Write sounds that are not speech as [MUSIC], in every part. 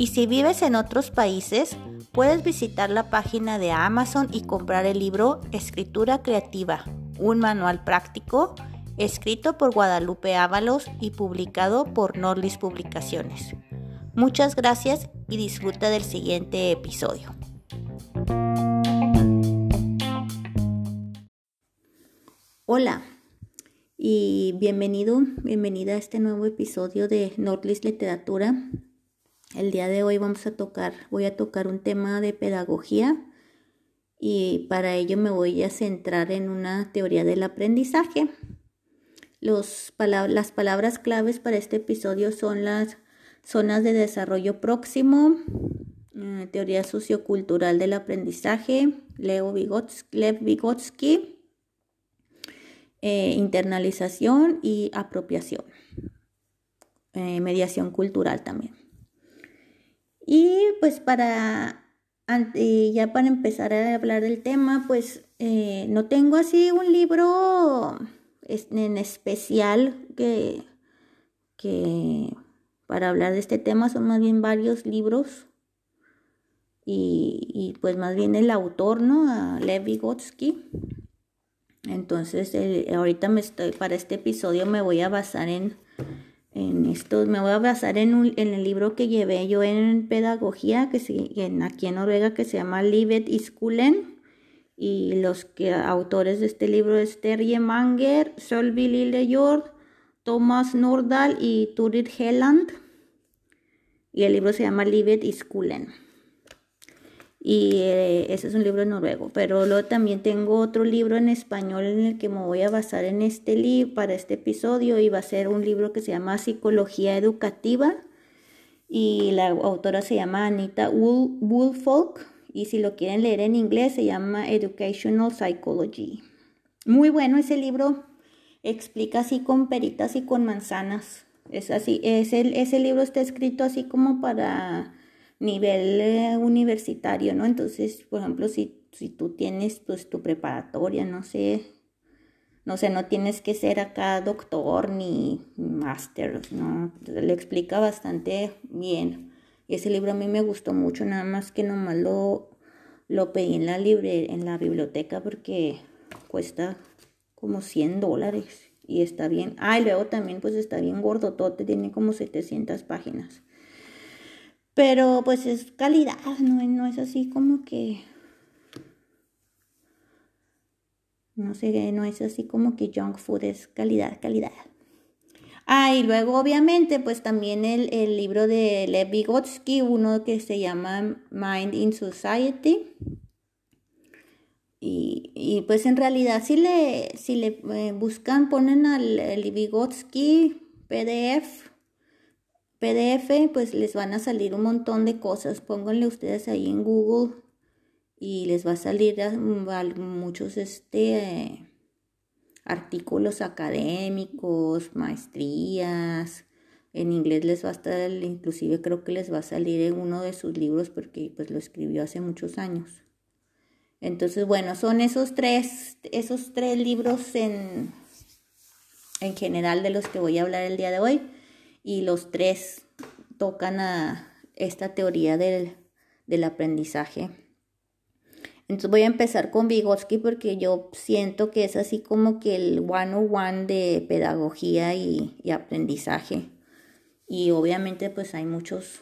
Y si vives en otros países, puedes visitar la página de Amazon y comprar el libro Escritura Creativa, un manual práctico escrito por Guadalupe Ábalos y publicado por Norlis Publicaciones. Muchas gracias y disfruta del siguiente episodio. Hola, y bienvenido, bienvenida a este nuevo episodio de Nordlist Literatura. El día de hoy vamos a tocar, voy a tocar un tema de pedagogía y para ello me voy a centrar en una teoría del aprendizaje. Las palabras claves para este episodio son las zonas de desarrollo próximo, eh, teoría sociocultural del aprendizaje, Lev Vygotsky eh, internalización y apropiación, eh, mediación cultural también. Y pues para, ya para empezar a hablar del tema, pues eh, no tengo así un libro en especial que, que para hablar de este tema son más bien varios libros y, pues más bien el autor, ¿no? Lev Vygotsky. Entonces, ahorita me estoy, para este episodio me voy a basar en, en esto, me voy a basar en, el libro que llevé yo en pedagogía, que en, aquí en Noruega, que se llama Livet y Skulen. Y los autores de este libro es Terje Manger, Sölvi Lillejord, Thomas Nordahl y Turid Helland. Y el libro se llama Livet y Skulen y eh, ese es un libro noruego. Pero luego también tengo otro libro en español en el que me voy a basar en este libro para este episodio y va a ser un libro que se llama Psicología Educativa y la autora se llama Anita Woolfolk y si lo quieren leer en inglés se llama Educational Psychology. Muy bueno ese libro, explica así con peritas y con manzanas. Es así, ese libro está escrito así como para nivel eh, universitario, ¿no? Entonces, por ejemplo, si, si tú tienes pues tu preparatoria, no sé, no sé, no tienes que ser acá doctor ni máster, ¿no? Le explica bastante bien. Y ese libro a mí me gustó mucho, nada más que nomás lo, lo pedí en la, en la biblioteca porque cuesta como 100 dólares y está bien. Ah, y luego también pues está bien gordotote, tiene como 700 páginas. Pero pues es calidad, no, no es así como que... No sé, no es así como que junk food, es calidad, calidad. Ah, y luego obviamente pues también el, libro de Lev Vygotsky, uno que se llama Mind in Society. Y, pues en realidad si le, si le eh, buscan, ponen al, al Vygotsky PDF PDF, pues les van a salir un montón de cosas. Pónganle ustedes ahí en Google y les va a salir muchos este, artículos académicos, maestrías. En inglés les va a estar, inclusive creo que les va a salir en uno de sus libros porque pues lo escribió hace muchos años. Entonces, bueno, son esos tres, esos tres libros en, en general de los que voy a hablar el día de hoy y los tres tocan a esta teoría del, aprendizaje. Entonces voy a empezar con Vygotsky porque yo siento que es así como que el one-on-one de pedagogía y, aprendizaje. Y obviamente pues hay muchos,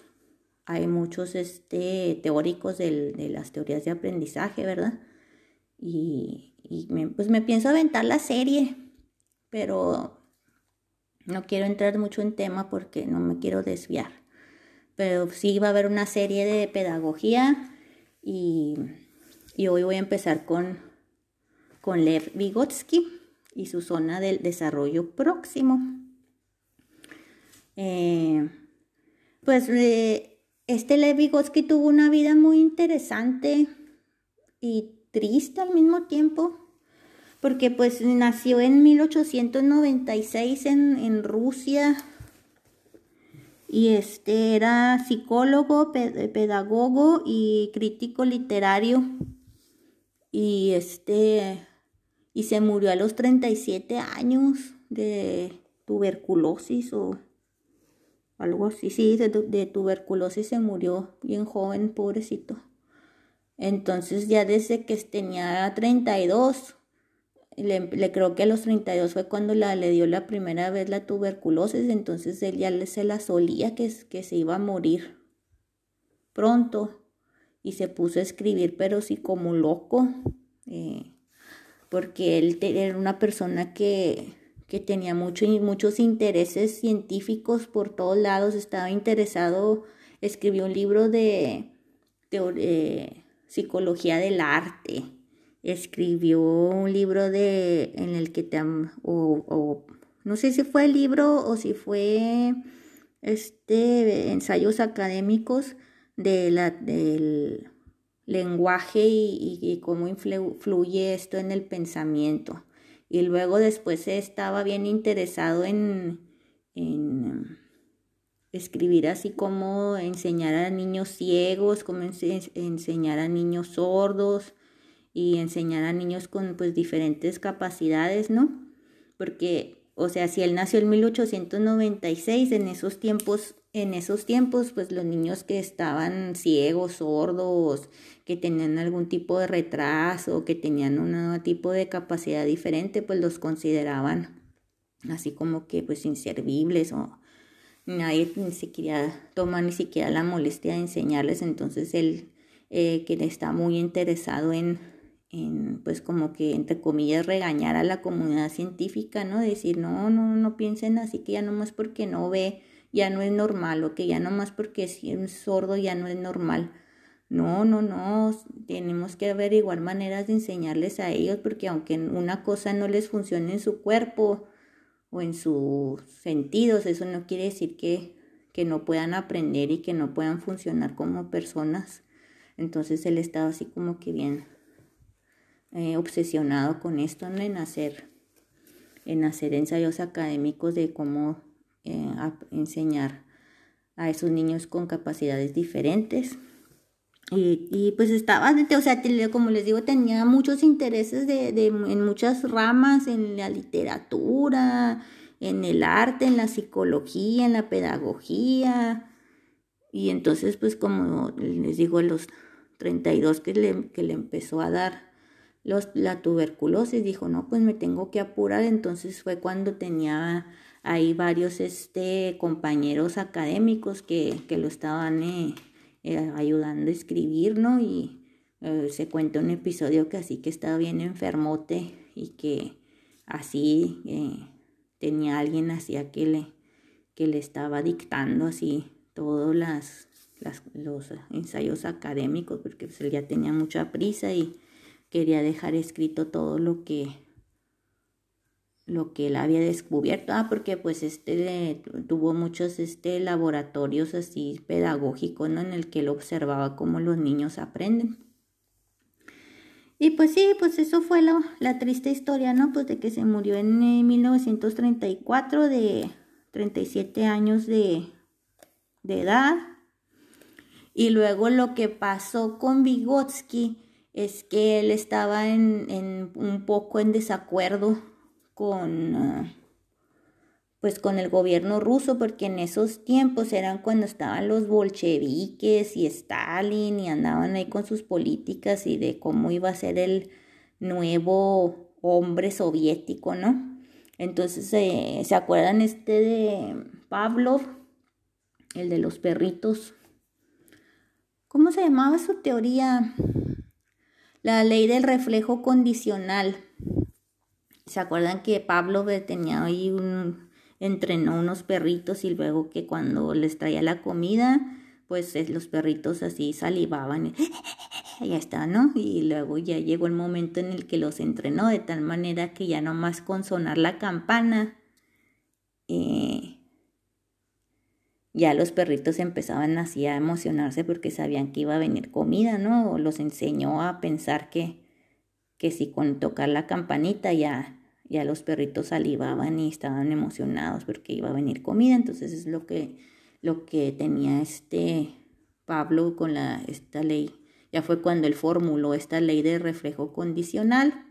hay muchos este, teóricos de las teorías de aprendizaje, ¿verdad? Y, pues me pienso aventar la serie, pero no quiero entrar mucho en tema porque no me quiero desviar. Pero sí va a haber una serie de pedagogía y, hoy voy a empezar con, con Lev Vygotsky y su zona del desarrollo próximo. Eh, pues eh, este Lev Vygotsky tuvo una vida muy interesante y triste al mismo tiempo, porque pues nació en 1896 en, en Rusia. Y este era psicólogo, pedagogo y crítico literario. Y este y se murió a los 37 años de tuberculosis o algo así, sí, de, tuberculosis se murió bien joven, pobrecito. Entonces ya desde que tenía 32, le, creo que a los 32 fue cuando la, le dio la primera vez la tuberculosis, entonces él ya se la solía que, que se iba a morir pronto y se puso a escribir, pero sí como loco, eh, porque él era una persona que que tenía mucho, muchos intereses científicos por todos lados, estaba interesado, escribió un libro de, de, psicología del arte, escribió un libro de, en el que te, o, no sé si fue el libro o si fue este ensayos académicos de la, del lenguaje y, cómo influye esto en el pensamiento. Y luego después estaba bien interesado en, en escribir así como enseñar a niños ciegos, como enseñar a niños sordos y enseñar a niños con pues diferentes capacidades, ¿no? Porque, o sea, si él nació en 1896, en esos tiempos, en esos tiempos, pues los niños que estaban ciegos, sordos, que tenían algún tipo de retraso, que tenían un tipo de capacidad diferente, pues los consideraban así como que pues inservibles o nadie ni siquiera toma ni siquiera la molestia de enseñarles, entonces él eh, que está muy interesado en, en, pues como que entre comillas regañar a la comunidad científica, ¿no? Decir, no, no, no piensen así que ya nomás porque no ve, ya no es normal, o que ya nomás porque es sordo ya no es normal. No, no, no, tenemos que averiguar maneras de enseñarles a ellos porque aunque una cosa no les funcione en su cuerpo o en sus sentidos, eso no quiere decir que, que no puedan aprender y que no puedan funcionar como personas. Entonces él estaba así como que bien eh, obsesionado con esto, en hacer, en hacer ensayos académicos de cómo eh, enseñar a esos niños con capacidades diferentes. Y, y, pues estaba, o sea, como les digo, tenía muchos intereses de, de, en muchas ramas, en la literatura, en el arte, en la psicología, en la pedagogía. Y entonces, pues como les digo, a los 32 que le, que le empezó a dar los, la tuberculosis, dijo, no, pues me tengo que apurar. Entonces fue cuando tenía ahí varios este, compañeros académicos que, que lo estaban... Eh, eh, ayudando a escribir, ¿no? Y eh, se cuenta un episodio que así que estaba bien enfermote y que así tenía alguien así que le, que le estaba dictando así todos las, los ensayos académicos porque pues, él ya tenía mucha prisa y quería dejar escrito todo lo que lo que él había descubierto, ah, porque pues este tuvo muchos este laboratorios así pedagógicos, ¿no? En el que él observaba cómo los niños aprenden. Y pues sí, pues eso fue la, la triste historia, ¿no? Pues de que se murió en 1934 eh, de 37 años de, de edad. Y luego lo que pasó con Vygotsky es que él estaba en, en un poco en desacuerdo con, ah, pues con el gobierno ruso, porque en esos tiempos eran cuando estaban los bolcheviques y Stalin y andaban ahí con sus políticas y de cómo iba a ser el nuevo hombre soviético, ¿no? Entonces, eh, ¿se acuerdan este de Pavlov? El de los perritos. ¿Cómo se llamaba su teoría? La ley del reflejo condicional. ¿Se acuerdan que Pablo tenía ahí un, entrenó unos perritos y luego que cuando les traía la comida, pues los perritos así salivaban ya [LAUGHS] está, ¿no? Y luego ya llegó el momento en el que los entrenó de tal manera que ya nomás con sonar la campana, eh, ya los perritos empezaban así a emocionarse porque sabían que iba a venir comida, ¿no? O los enseñó a pensar que, que si con tocar la campanita ya, ya los perritos salivaban y estaban emocionados porque iba a venir comida. Entonces es lo que, lo que tenía este Pablo con la, esta ley. Ya fue cuando él formuló esta ley de reflejo condicional.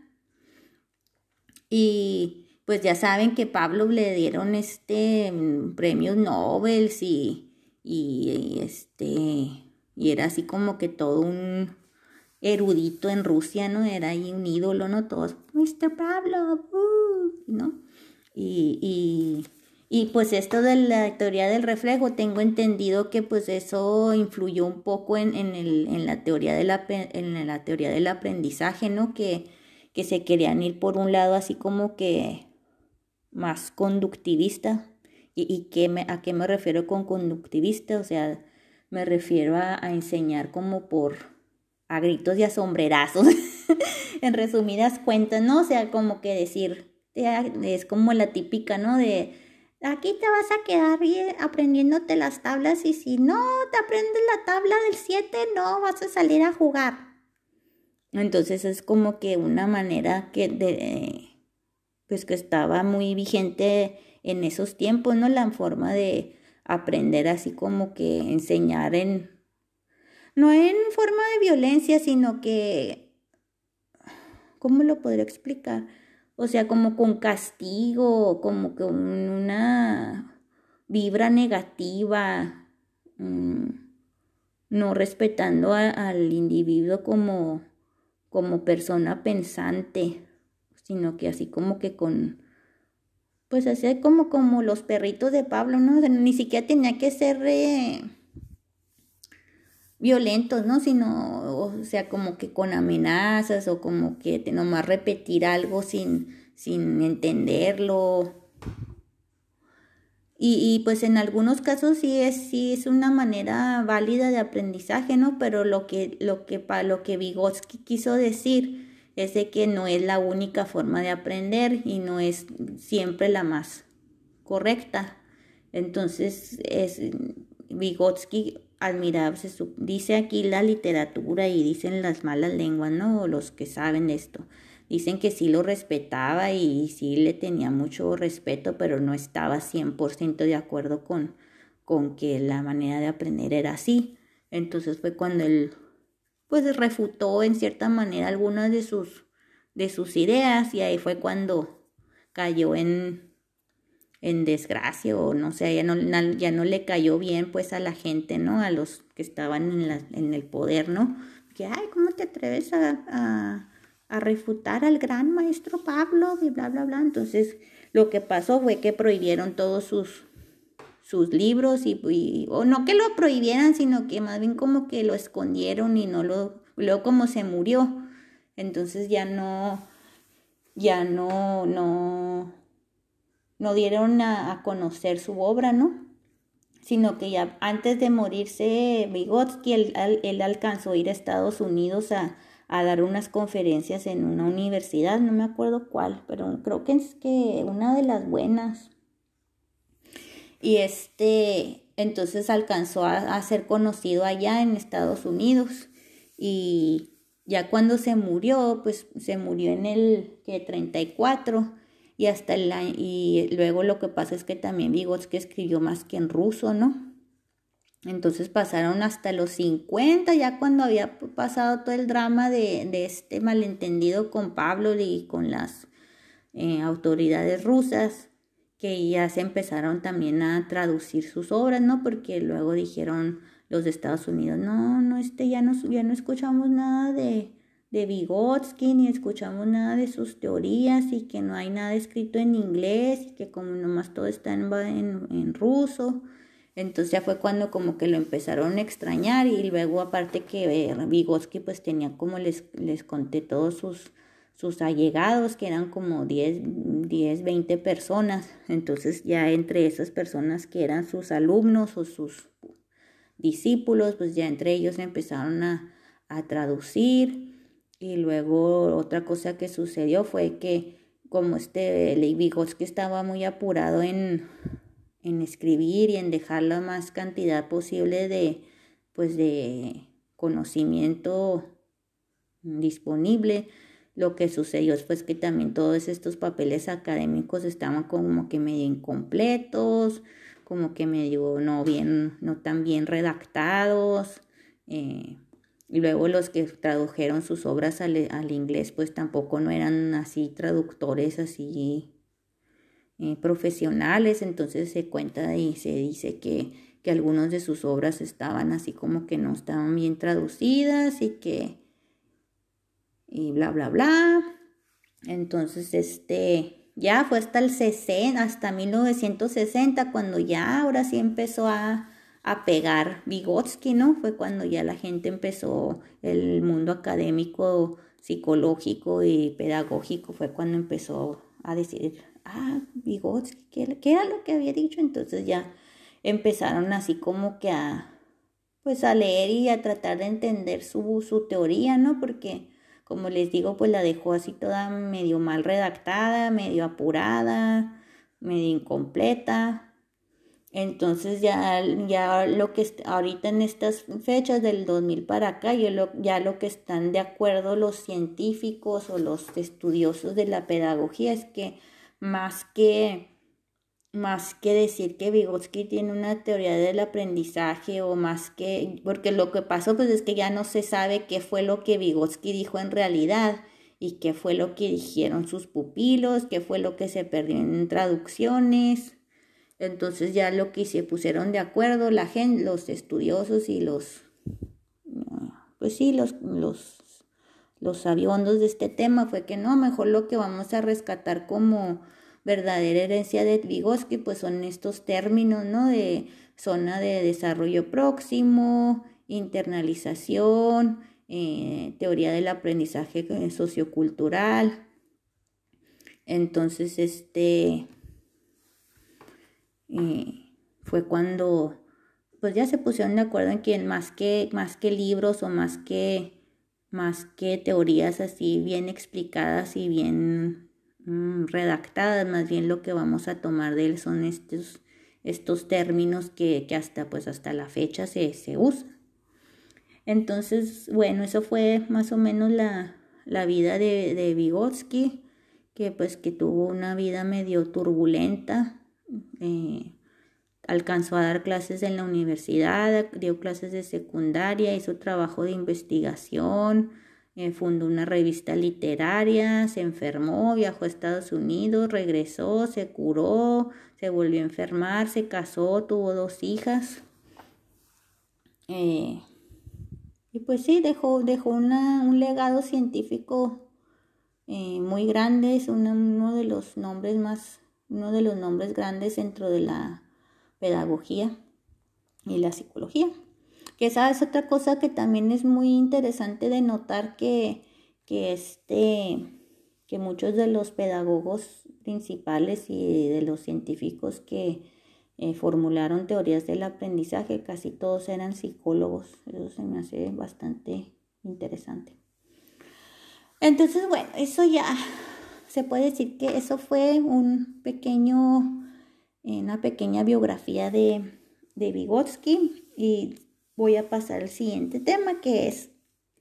Y pues ya saben que Pablo le dieron este mm, premios Nobel y, y este y era así como que todo un erudito en Rusia, ¿no? Era ahí un ídolo, ¿no? Todos, Mr. Pablo, uh", ¿no? Y, y, y, pues esto de la teoría del reflejo, tengo entendido que pues eso influyó un poco en, en, el, en, la, teoría de la, en la teoría del aprendizaje, ¿no? Que, que se querían ir por un lado así como que más conductivista. ¿Y, y me, a qué me refiero con conductivista? O sea, me refiero a, enseñar como por a gritos y a sombrerazos, [LAUGHS] en resumidas cuentas, ¿no? O sea, como que decir, es como la típica, ¿no? De aquí te vas a quedar aprendiéndote las tablas y si no te aprendes la tabla del 7, no vas a salir a jugar. Entonces es como que una manera que de, pues que estaba muy vigente en esos tiempos, ¿no? La forma de aprender así como que enseñar en, no en forma de violencia, sino que, ¿cómo lo podría explicar? O sea, como con castigo, como con una vibra negativa, mm, no respetando al individuo como, como persona pensante sino que así como que con, pues así como, como los perritos de Pablo, ¿no? ni siquiera tenía que ser eh, violentos, ¿no? Sino, o sea, como que con amenazas o como que nomás repetir algo sin, sin entenderlo. Y, pues en algunos casos sí es, sí es una manera válida de aprendizaje, ¿no? Pero lo que, lo que, lo que Vygotsky quiso decir es de que no es la única forma de aprender y no es siempre la más correcta. Entonces, es Vygotsky admirable, dice aquí la literatura y dicen las malas lenguas, ¿no? Los que saben esto. Dicen que sí lo respetaba y sí le tenía mucho respeto, pero no estaba 100% de acuerdo con, con que la manera de aprender era así. Entonces fue cuando él pues refutó en cierta manera algunas de sus, de sus ideas y ahí fue cuando cayó en, en desgracia o no sé, ya no, ya no le cayó bien pues a la gente, ¿no? A los que estaban en, la, en el poder, ¿no? Que, ay, ¿cómo te atreves a, a, a refutar al gran maestro Pablo? Y bla, bla, bla. Entonces, lo que pasó fue que prohibieron todos sus, sus libros y, o no que lo prohibieran, sino que más bien como que lo escondieron y no lo, luego como se murió, entonces ya no, ya no, no, no dieron a, conocer su obra, ¿no? Sino que ya antes de morirse Vygotsky, él, él alcanzó a ir a Estados Unidos a, a dar unas conferencias en una universidad, no me acuerdo cuál, pero creo que es que una de las buenas. Y este, entonces alcanzó a, ser conocido allá en Estados Unidos. Y ya cuando se murió, pues se murió en el que 34 y hasta el y luego lo que pasa es que también Vygotsky escribió más que en ruso, ¿no? Entonces pasaron hasta los 50, ya cuando había pasado todo el drama de, de este malentendido con Pablo y con las eh, autoridades rusas que ya se empezaron también a traducir sus obras, ¿no? Porque luego dijeron los de Estados Unidos, no, no, este, ya no, ya no escuchamos nada de, de Vygotsky, ni escuchamos nada de sus teorías, y que no hay nada escrito en inglés, y que como nomás todo está en, en, ruso. Entonces ya fue cuando como que lo empezaron a extrañar, y luego aparte que Vygotsky pues tenía como les, les conté todos sus sus allegados, que eran como 10, 10, 20 personas. Entonces ya entre esas personas que eran sus alumnos o sus discípulos, pues ya entre ellos empezaron a, a traducir. Y luego otra cosa que sucedió fue que como este que estaba muy apurado en, en escribir y en dejar la más cantidad posible de, pues de conocimiento disponible. Lo que sucedió es pues que también todos estos papeles académicos estaban como que medio incompletos, como que medio no bien, no tan bien redactados. Eh, y luego los que tradujeron sus obras al, al, inglés, pues tampoco no eran así traductores así eh, profesionales. Entonces se cuenta y se dice que, que algunas de sus obras estaban así como que no estaban bien traducidas y que y bla bla bla. Entonces, este, ya fue hasta el 60, hasta 1960, cuando ya ahora sí empezó a, a pegar Vygotsky, ¿no? Fue cuando ya la gente empezó, el mundo académico, psicológico y pedagógico, fue cuando empezó a decir, ah, Vygotsky, ¿qué, ¿qué, era lo que había dicho? Entonces ya empezaron así como que a, pues a leer y a tratar de entender su, su teoría, ¿no? Porque, como les digo, pues la dejó así toda medio mal redactada, medio apurada, medio incompleta, entonces ya, ya lo que ahorita en estas fechas del 2000 para acá, ya lo que están de acuerdo los científicos o los estudiosos de la pedagogía es que más que más que decir que Vygotsky tiene una teoría del aprendizaje o más que porque lo que pasó pues es que ya no se sabe qué fue lo que Vygotsky dijo en realidad y qué fue lo que dijeron sus pupilos, qué fue lo que se perdió en traducciones. Entonces ya lo que se pusieron de acuerdo la gente, los estudiosos y los, pues sí, los, los, los de este tema fue que no, mejor lo que vamos a rescatar como verdadera herencia de Vygotsky, pues son estos términos, ¿no? De zona de desarrollo próximo, internalización, eh, teoría del aprendizaje sociocultural. Entonces, este, fue cuando pues ya se pusieron de acuerdo en que más que, más que libros o más que, más que teorías así bien explicadas y bien redactadas, más bien lo que vamos a tomar de él son estos, estos términos que, que hasta, pues hasta la fecha se, se usan. Entonces, bueno, eso fue más o menos la, la vida de, de Vygotsky, que pues que tuvo una vida medio turbulenta, eh, alcanzó a dar clases en la universidad, dio clases de secundaria, hizo trabajo de investigación, eh, fundó una revista literaria, se enfermó, viajó a Estados Unidos, regresó, se curó, se volvió a enfermar, se casó, tuvo dos hijas. Eh, y pues sí, dejó, dejó un legado científico muy grande, es uno de los nombres más uno de los nombres grandes dentro de la pedagogía y la psicología. Que esa es otra cosa que también es muy interesante de notar que, que, este, que muchos de los pedagogos principales y de los científicos que eh, formularon teorías del aprendizaje, casi todos eran psicólogos. Eso se me hace bastante interesante. Entonces, bueno, eso ya se puede decir que eso fue un pequeño, una pequeña biografía de, de Vygotsky y voy a pasar al siguiente tema que es,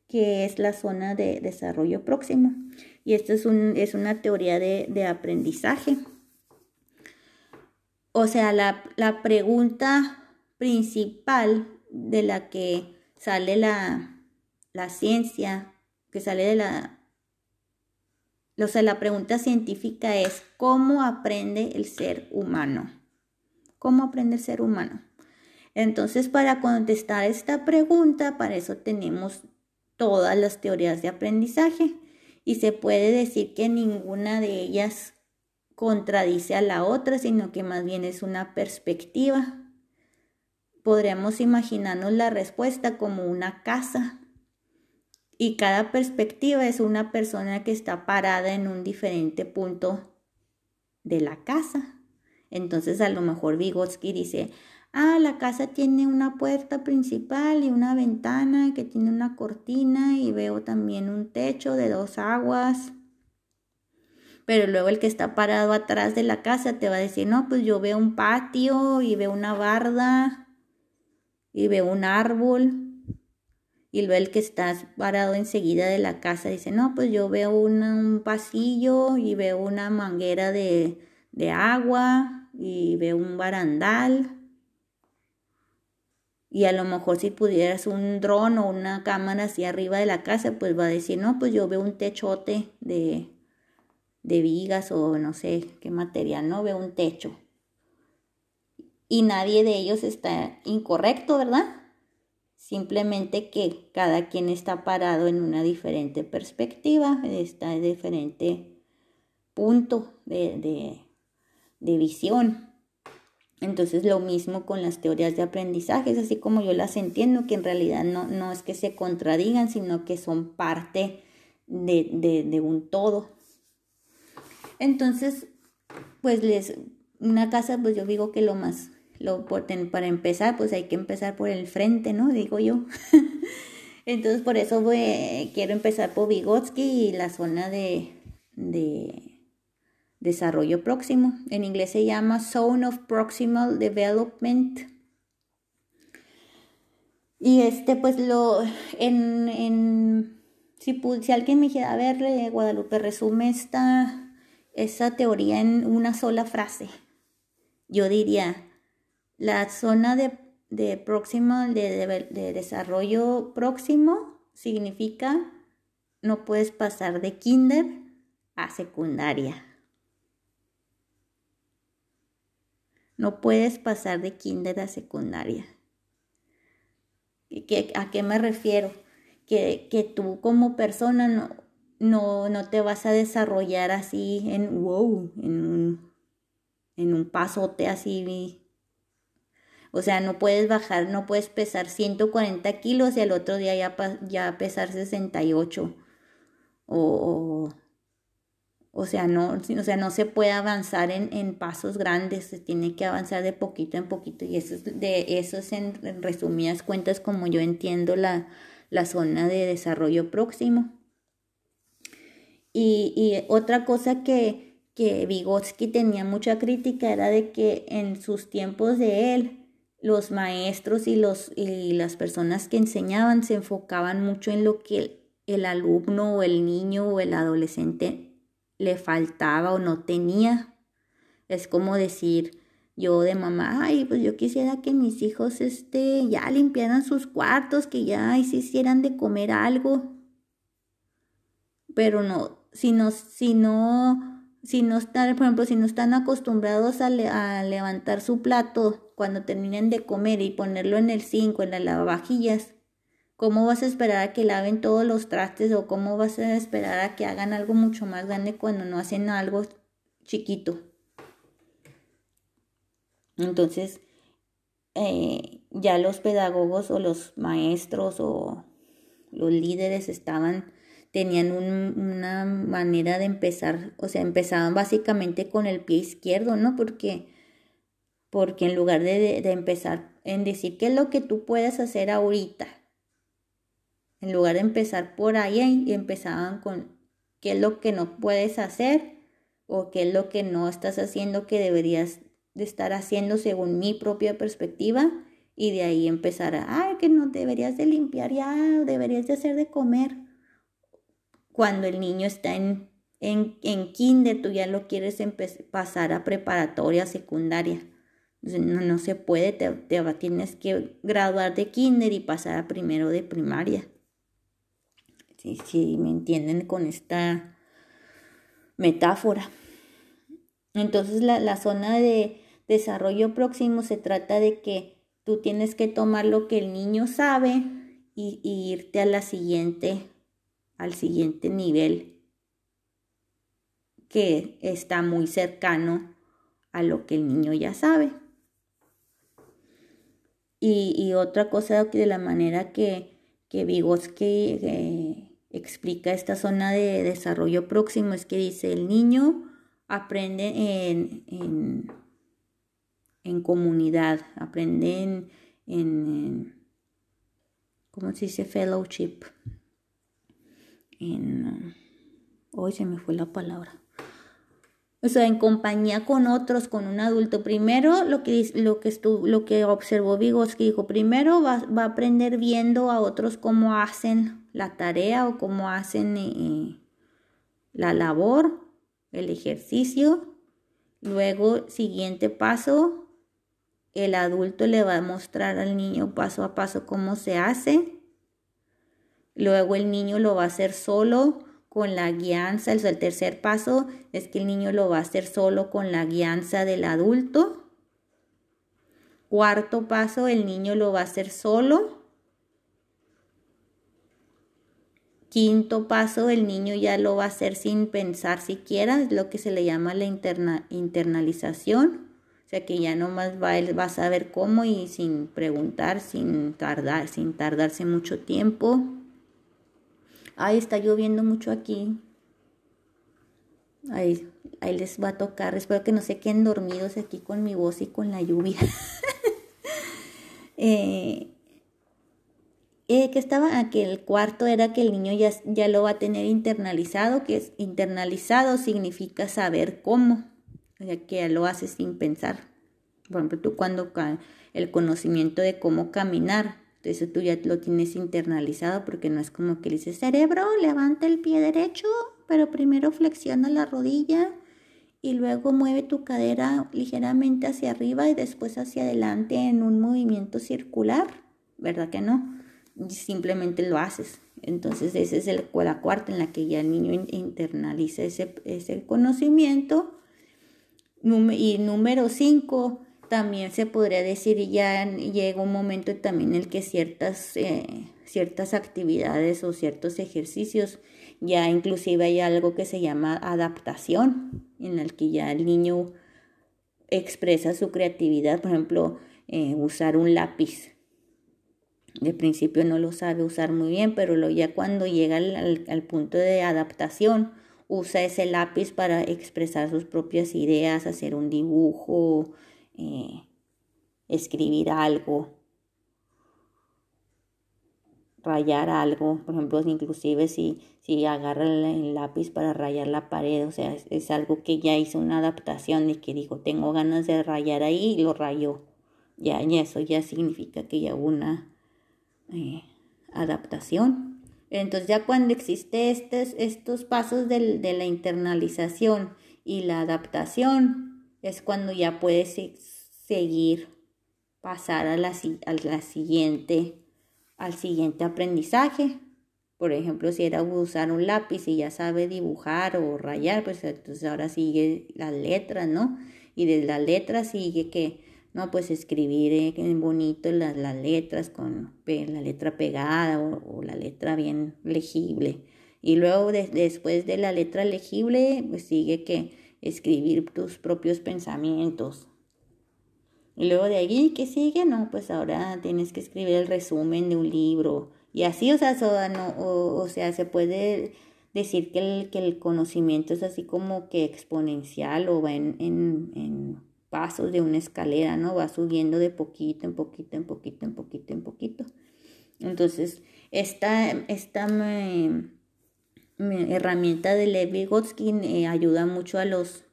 que es la zona de desarrollo próximo. Y esto es, un, es una teoría de, aprendizaje. O sea, la, la, pregunta principal de la que sale la, la ciencia, que sale de la o sea, la pregunta científica es, ¿cómo aprende el ser humano? ¿Cómo aprende el ser humano? Entonces, para contestar esta pregunta, para eso tenemos todas las teorías de aprendizaje y se puede decir que ninguna de ellas contradice a la otra, sino que más bien es una perspectiva. Podríamos imaginarnos la respuesta como una casa y cada perspectiva es una persona que está parada en un diferente punto de la casa. Entonces a lo mejor Vygotsky dice, ah, la casa tiene una puerta principal y una ventana que tiene una cortina y veo también un techo de dos aguas. Pero luego el que está parado atrás de la casa te va a decir, no, pues yo veo un patio y veo una barda y veo un árbol. Y luego el que está parado enseguida de la casa dice, no, pues yo veo un pasillo y veo una manguera de, de agua y veo un barandal. Y a lo mejor si pudieras un dron o una cámara así arriba de la casa, pues va a decir, no, pues yo veo un techote de, de vigas o no sé qué material, no veo un techo. Y nadie de ellos está incorrecto, ¿verdad? Simplemente que cada quien está parado en una diferente perspectiva, está en diferente punto de, de, de visión. Entonces lo mismo con las teorías de aprendizaje, es así como yo las entiendo, que en realidad no, no es que se contradigan, sino que son parte de, de, de un todo. Entonces, pues les, una casa, pues yo digo que lo más, lo, para empezar, pues hay que empezar por el frente, ¿no? Digo yo. [LAUGHS] Entonces, por eso voy, quiero empezar por Vygotsky y la zona de, de desarrollo próximo. En inglés se llama Zone of Proximal Development. Y este, pues lo, en, en si, si alguien me dijera, a ver, eh, Guadalupe, resume esta teoría en una sola frase. Yo diría, la zona de, de próximo, de, de desarrollo próximo, significa no puedes pasar de kinder a secundaria. No puedes pasar de kinder a secundaria. ¿A qué me refiero? Que, que tú como persona no, no, no te vas a desarrollar así en wow, en un, en un pasote así. O sea, no puedes bajar, no puedes pesar 140 kilos y al otro día ya, ya pesar 68. O, o, o, sea, no, o sea, no se puede avanzar en, en, pasos grandes, se tiene que avanzar de poquito en poquito. Y eso es, de, eso es en, resumidas cuentas como yo entiendo la, la zona de desarrollo próximo. Y, otra cosa que, que Vygotsky tenía mucha crítica era de que en sus tiempos de él, los maestros y, los, y las personas que enseñaban se enfocaban mucho en lo que el, el alumno o el niño o el adolescente le faltaba o no tenía. Es como decir, yo de mamá, ay, pues yo quisiera que mis hijos este, ya limpiaran sus cuartos, que ya se hicieran de comer algo. Pero no, si no, si no, si no están, por ejemplo, si no están acostumbrados a, levantar su plato cuando terminen de comer y ponerlo en el zinc en las lavavajillas, ¿cómo vas a esperar a que laven todos los trastes o cómo vas a esperar a que hagan algo mucho más grande cuando no hacen algo chiquito? Entonces, eh, ya los pedagogos o los maestros o los líderes estaban tenían una manera de empezar, o sea, empezaban básicamente con el pie izquierdo, ¿no? Porque, porque en lugar de, de empezar en decir qué es lo que tú puedes hacer ahorita, en lugar de empezar por ahí, empezaban con qué es lo que no puedes hacer o qué es lo que no estás haciendo que deberías de estar haciendo según mi propia perspectiva y de ahí empezar a, ay, que no deberías de limpiar ya, deberías de hacer de comer cuando el niño está en, en, en kinder, tú ya lo quieres pasar a preparatoria, secundaria. No, no se puede, te, tienes que graduar de kinder y pasar a primero de primaria. Si me entienden con esta metáfora. Entonces la, la zona de desarrollo próximo se trata de que tú tienes que tomar lo que el niño sabe y, irte a siguiente al siguiente nivel que está muy cercano a lo que el niño ya sabe. Y, otra cosa de la manera que, que Vygotsky eh, explica esta zona de desarrollo próximo es que dice el niño aprende en, en, en comunidad, aprende en, en, ¿cómo se dice? Fellowship, en... Hoy se me fue la palabra. o sea, en compañía con otros, con un adulto. Primero, lo que, lo que, estuvo, lo que observó Vygotsky dijo, primero va, va, a aprender viendo a otros cómo hacen la tarea o cómo hacen eh, la labor, el ejercicio. Luego, siguiente paso, el adulto le va a mostrar al niño paso a paso cómo se hace. Luego el niño lo va a hacer solo con la guianza. El tercer paso es que el niño lo va a hacer solo con la guianza del adulto. Cuarto paso, el niño lo va a hacer solo. Quinto paso, el niño ya lo va a hacer sin pensar siquiera, es lo que se le llama la interna, internalización. O sea que ya nomás va, él va a saber cómo y sin preguntar, sin tardar, sin tardarse mucho tiempo. Ay, está lloviendo mucho aquí. Ahí, ahí les va a tocar. Espero que no se queden dormidos aquí con mi voz y con la lluvia. [LAUGHS] eh, eh, que estaba, aquí el cuarto era que el niño ya, ya lo va a tener internalizado, que es internalizado significa saber cómo, o sea, que ya lo hace sin pensar. Por ejemplo, tú cuando el conocimiento de cómo caminar, entonces tú ya lo tienes internalizado porque no es como que le dices, cerebro, levanta el pie derecho, pero primero flexiona la rodilla y luego mueve tu cadera ligeramente hacia arriba y después hacia adelante en un movimiento circular, ¿verdad que no? Simplemente lo haces. Entonces esa es el, la cuarta en la que ya el niño internaliza ese, ese conocimiento. Y número cinco, también se podría decir ya llega un momento también en el que ciertas, eh, ciertas actividades o ciertos ejercicios ya inclusive hay algo que se llama adaptación en el que ya el niño expresa su creatividad por ejemplo eh, usar un lápiz de principio no lo sabe usar muy bien pero lo, ya cuando llega al, al punto de adaptación usa ese lápiz para expresar sus propias ideas hacer un dibujo eh, escribir algo, rayar algo, por ejemplo, inclusive si, si agarra el, lápiz para rayar la pared, o sea, es, algo que ya hizo una adaptación y que dijo, tengo ganas de rayar ahí y lo rayó. Ya, eso ya significa que ya una eh, adaptación. Entonces ya cuando existe estos, estos pasos de la internalización y la adaptación, es cuando ya puedes seguir, pasar a la, la siguiente, al siguiente aprendizaje. Por ejemplo, si era usar un lápiz y ya sabe dibujar o rayar, pues entonces ahora sigue las letras, ¿no? Y de las letras sigue que, no, pues escribir en bonito las, las letras con la letra pegada o, la letra bien legible. Y luego después de la letra legible, pues sigue que escribir tus propios pensamientos. Y luego de allí, ¿qué sigue? No, pues ahora tienes que escribir el resumen de un libro. Y así, o sea, o, sea se puede decir que el, que el conocimiento es así como que exponencial o va en, en pasos de una escalera, ¿no? Va subiendo de poquito en poquito, en poquito, en poquito, en poquito. Entonces, esta, esta me, herramienta de Levi Gotskin eh, ayuda mucho a los,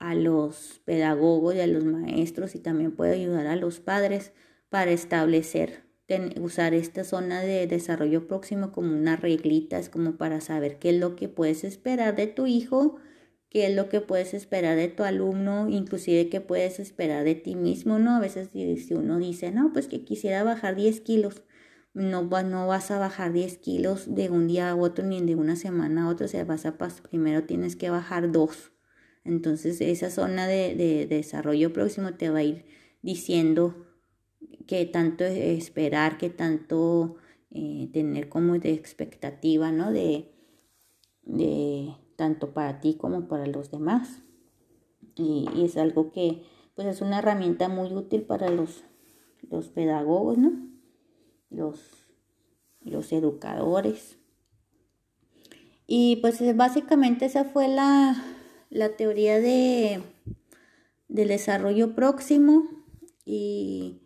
a los pedagogos y a los maestros y también puede ayudar a los padres para establecer, usar esta zona de desarrollo próximo como una reglita, es como para saber qué es lo que puedes esperar de tu hijo, qué es lo que puedes esperar de tu alumno, inclusive qué puedes esperar de ti mismo, ¿no? A veces si uno dice, no, pues que quisiera bajar 10 kilos, no, no vas a bajar 10 kilos de un día a otro ni de una semana a otra, o sea, vas a primero tienes que bajar dos. Entonces esa zona de, desarrollo próximo te va a ir diciendo qué tanto esperar, qué tanto eh, tener como de expectativa, ¿no? De, de tanto para ti como para los demás. Y, es algo que pues es una herramienta muy útil para los, los pedagogos, ¿no? los, los educadores. Y pues básicamente esa fue la, la teoría de, del desarrollo próximo y,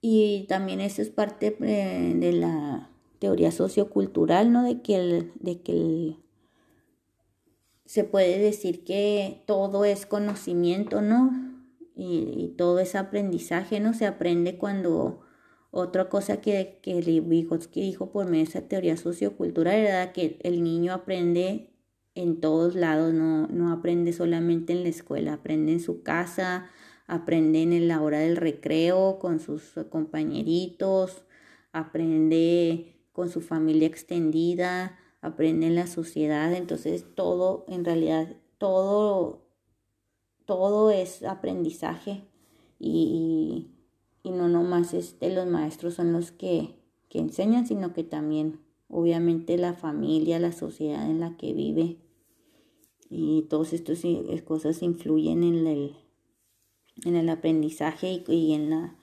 y también eso es parte eh, de la teoría sociocultural, ¿no? De que el, de que el se puede decir que todo es conocimiento, ¿no? Y, todo es aprendizaje, ¿no? Se aprende cuando otra cosa que, que Vygotsky dijo por medio de esa teoría sociocultural era que el niño aprende en todos lados, no, no aprende solamente en la escuela, aprende en su casa, aprende en la hora del recreo con sus compañeritos, aprende con su familia extendida, aprende en la sociedad, entonces todo, en realidad, todo, todo es aprendizaje y, y, no nomás este, los maestros son los que, que enseñan, sino que también obviamente la familia, la sociedad en la que vive y todas estas cosas influyen en el, en el aprendizaje y, en, la,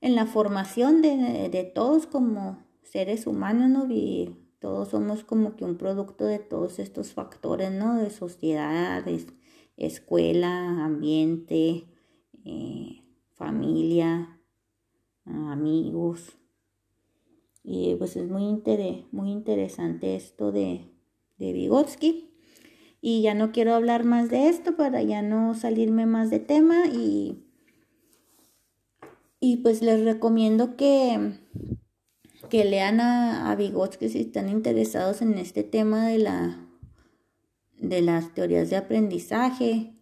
en la formación de, de, todos como seres humanos, ¿no? Y todos somos como que un producto de todos estos factores, ¿no? De sociedad, escuela, ambiente, eh, familia, amigos. Y pues es muy, muy interesante esto de, de Vygotsky. Y ya no quiero hablar más de esto para ya no salirme más de tema y, y pues les recomiendo que, que lean a, a Vygotsky si están interesados en este tema de la de las teorías de aprendizaje.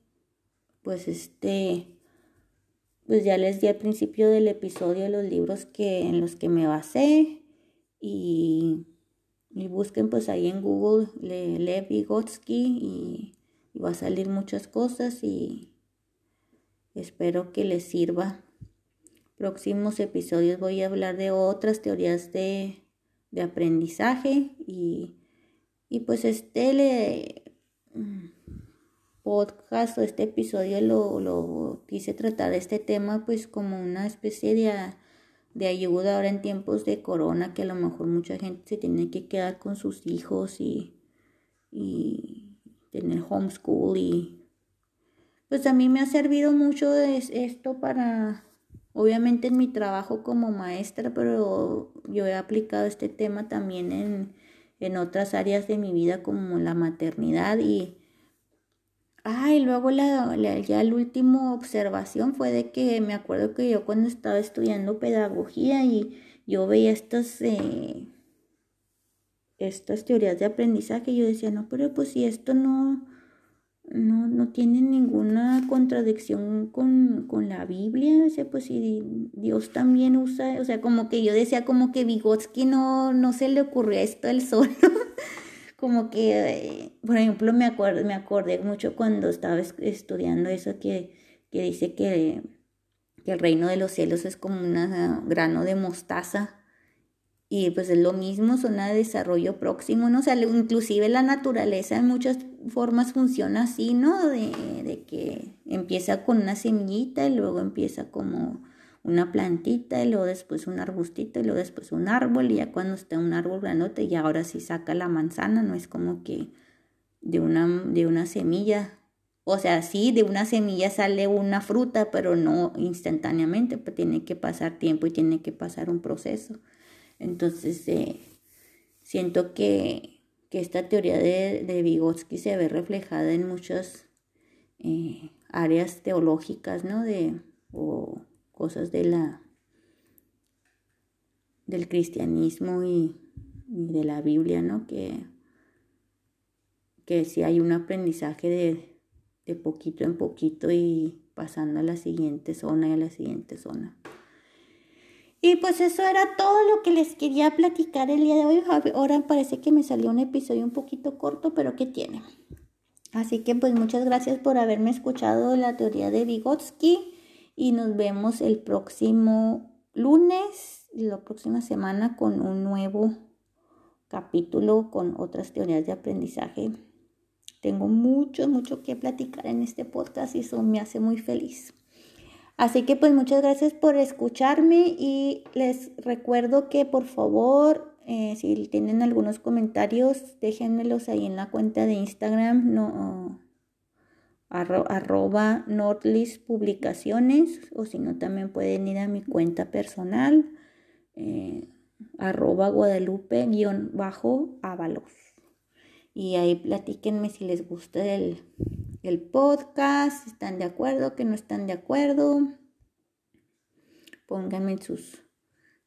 Pues este pues ya les di al principio del episodio los libros que en los que me basé y y busquen pues ahí en Google Le Vygotsky y, va a salir muchas cosas y espero que les sirva. Próximos episodios voy a hablar de otras teorías de, de aprendizaje y, y pues este le, podcast o este episodio lo, lo quise tratar este tema pues como una especie de de ayuda ahora en tiempos de corona, que a lo mejor mucha gente se tiene que quedar con sus hijos y, y tener homeschool y pues a mí me ha servido mucho esto para, obviamente en mi trabajo como maestra, pero yo he aplicado este tema también en, en otras áreas de mi vida como la maternidad y Ah, y luego la, ya la última observación fue de que me acuerdo que yo cuando estaba estudiando pedagogía y yo veía estas, eh, estas teorías de aprendizaje, yo decía, no, pero pues si esto no, no, no tiene ninguna contradicción con, con la Biblia, o sea, pues si Dios también usa, o sea, como que yo decía como que Vygotsky no, no se le ocurrió esto el solo [LAUGHS] como que, por ejemplo, me, acuerdo, me acordé mucho cuando estaba estudiando eso que, que dice que, que, el reino de los cielos es como un grano de mostaza. Y pues es lo mismo, zona de desarrollo próximo, ¿no? O sea, inclusive la naturaleza en muchas formas funciona así, ¿no? De, de que empieza con una semillita y luego empieza como una plantita y luego después un arbustito y luego después un árbol y ya cuando está un árbol granote y ahora sí saca la manzana, no es como que de una, de una semilla, o sea, sí, de una semilla sale una fruta, pero no instantáneamente, pues tiene que pasar tiempo y tiene que pasar un proceso. Entonces, eh, siento que, que, esta teoría de, de, Vygotsky se ve reflejada en muchas eh, áreas teológicas, ¿no? De, o, cosas de la del cristianismo y, de la Biblia, ¿no? Que, que si hay un aprendizaje de, de poquito en poquito y pasando a la siguiente zona y a la siguiente zona. Y pues eso era todo lo que les quería platicar el día de hoy. Ahora parece que me salió un episodio un poquito corto, pero ¿qué tiene? Así que pues muchas gracias por haberme escuchado la teoría de Vygotsky y nos vemos el próximo lunes, la próxima semana con un nuevo capítulo con otras teorías de aprendizaje. Tengo mucho, mucho que platicar en este podcast y eso me hace muy feliz. Así que pues muchas gracias por escucharme y les recuerdo que por favor, eh, si tienen algunos comentarios, déjenmelos ahí en la cuenta de Instagram. No, arroba Nordlist Publicaciones o si no también pueden ir a mi cuenta personal eh, arroba Guadalupe guion bajo Avalos. Y ahí platíquenme si les gusta el, el podcast, si están de acuerdo, que no están de acuerdo. Pónganme sus,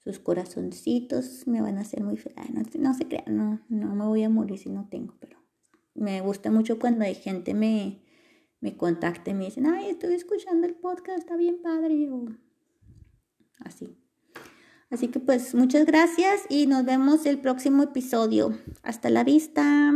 sus corazoncitos, me van a hacer muy feliz. No, se crean, no, no me voy a morir si no tengo, pero me gusta mucho cuando hay gente me, me contacta y me dicen, ay, estoy escuchando el podcast, está bien padre, así. Así que pues muchas gracias y nos vemos el próximo episodio. Hasta la vista.